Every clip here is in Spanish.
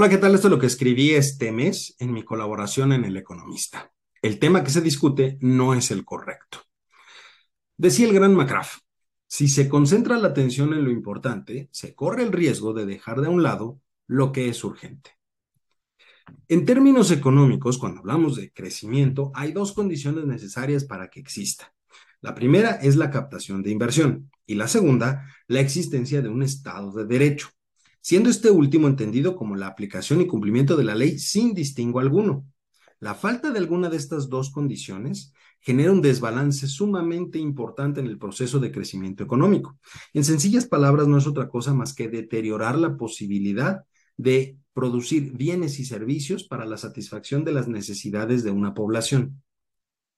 Hola, ¿qué tal? Esto es lo que escribí este mes en mi colaboración en El Economista. El tema que se discute no es el correcto. Decía el gran McCraff, si se concentra la atención en lo importante, se corre el riesgo de dejar de un lado lo que es urgente. En términos económicos, cuando hablamos de crecimiento, hay dos condiciones necesarias para que exista. La primera es la captación de inversión y la segunda, la existencia de un Estado de Derecho, siendo este último entendido como la aplicación y cumplimiento de la ley sin distingo alguno. La falta de alguna de estas dos condiciones genera un desbalance sumamente importante en el proceso de crecimiento económico. En sencillas palabras, no es otra cosa más que deteriorar la posibilidad de producir bienes y servicios para la satisfacción de las necesidades de una población.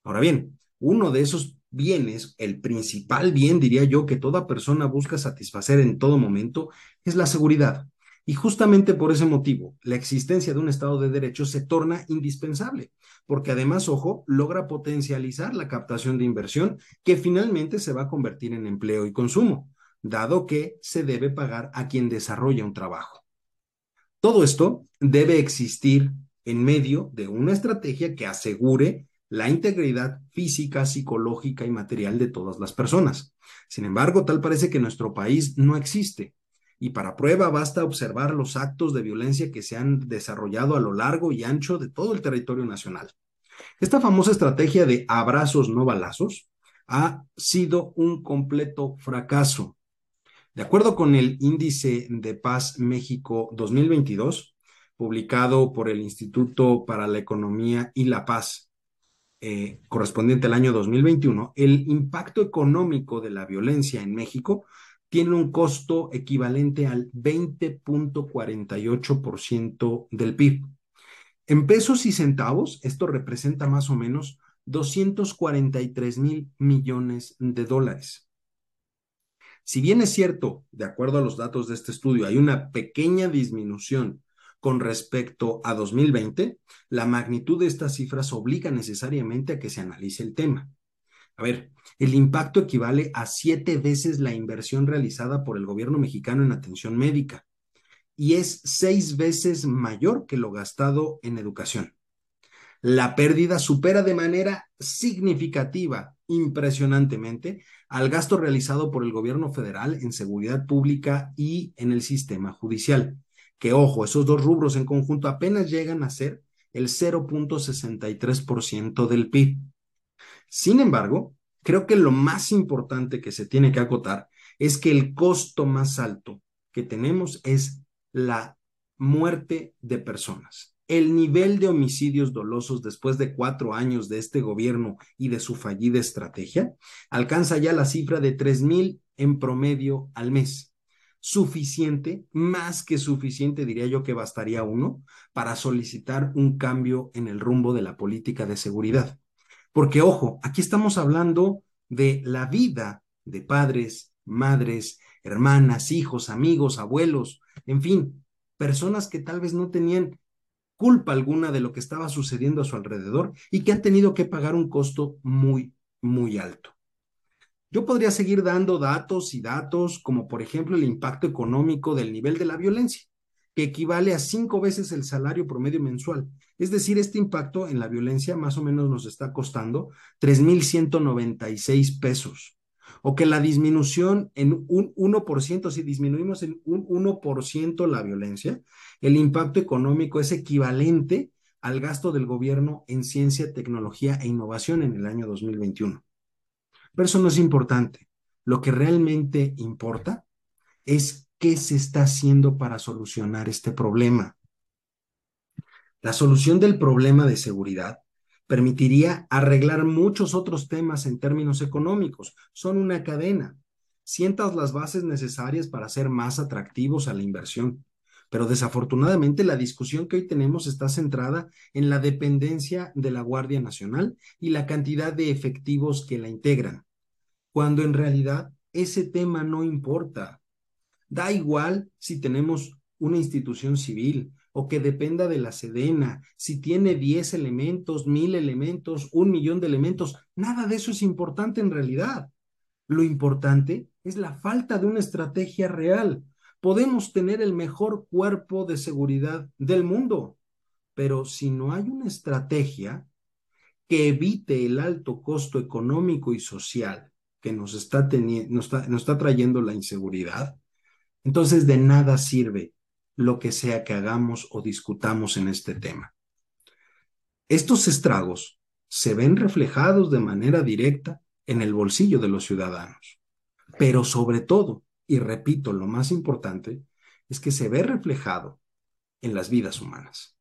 Ahora bien, uno de esos bienes, el principal bien, diría yo, que toda persona busca satisfacer en todo momento, es la seguridad. Y justamente por ese motivo, la existencia de un Estado de Derecho se torna indispensable, porque además, ojo, logra potencializar la captación de inversión que finalmente se va a convertir en empleo y consumo, dado que se debe pagar a quien desarrolla un trabajo. Todo esto debe existir en medio de una estrategia que asegure la integridad física, psicológica y material de todas las personas. Sin embargo, tal parece que nuestro país no existe. Y para prueba basta observar los actos de violencia que se han desarrollado a lo largo y ancho de todo el territorio nacional. Esta famosa estrategia de abrazos no balazos ha sido un completo fracaso. De acuerdo con el Índice de Paz México 2022, publicado por el Instituto para la Economía y la Paz, eh, correspondiente al año 2021, el impacto económico de la violencia en México tiene un costo equivalente al 20.48% del PIB. En pesos y centavos, esto representa más o menos 243 mil millones de dólares. Si bien es cierto, de acuerdo a los datos de este estudio, hay una pequeña disminución con respecto a 2020, la magnitud de estas cifras obliga necesariamente a que se analice el tema. A ver, el impacto equivale a siete veces la inversión realizada por el gobierno mexicano en atención médica y es seis veces mayor que lo gastado en educación. La pérdida supera de manera significativa, impresionantemente, al gasto realizado por el gobierno federal en seguridad pública y en el sistema judicial que ojo, esos dos rubros en conjunto apenas llegan a ser el 0.63% del PIB. Sin embargo, creo que lo más importante que se tiene que acotar es que el costo más alto que tenemos es la muerte de personas. El nivel de homicidios dolosos después de cuatro años de este gobierno y de su fallida estrategia alcanza ya la cifra de 3.000 en promedio al mes suficiente, más que suficiente, diría yo que bastaría uno, para solicitar un cambio en el rumbo de la política de seguridad. Porque, ojo, aquí estamos hablando de la vida de padres, madres, hermanas, hijos, amigos, abuelos, en fin, personas que tal vez no tenían culpa alguna de lo que estaba sucediendo a su alrededor y que han tenido que pagar un costo muy, muy alto. Yo podría seguir dando datos y datos, como por ejemplo el impacto económico del nivel de la violencia, que equivale a cinco veces el salario promedio mensual. Es decir, este impacto en la violencia más o menos nos está costando 3.196 pesos. O que la disminución en un 1%, si disminuimos en un 1% la violencia, el impacto económico es equivalente al gasto del gobierno en ciencia, tecnología e innovación en el año 2021. Pero eso no es importante. Lo que realmente importa es qué se está haciendo para solucionar este problema. La solución del problema de seguridad permitiría arreglar muchos otros temas en términos económicos. Son una cadena. Sientas las bases necesarias para ser más atractivos a la inversión. Pero desafortunadamente la discusión que hoy tenemos está centrada en la dependencia de la Guardia Nacional y la cantidad de efectivos que la integran, cuando en realidad ese tema no importa. Da igual si tenemos una institución civil o que dependa de la Sedena, si tiene 10 elementos, mil elementos, un millón de elementos, nada de eso es importante en realidad. Lo importante es la falta de una estrategia real, podemos tener el mejor cuerpo de seguridad del mundo, pero si no hay una estrategia que evite el alto costo económico y social que nos está, nos está, trayendo la inseguridad, entonces de nada sirve lo que sea que hagamos o discutamos en este tema. Estos estragos se ven reflejados de manera directa en el bolsillo de los ciudadanos, pero sobre todo, y repito, lo más importante, es que se ve reflejado en las vidas humanas.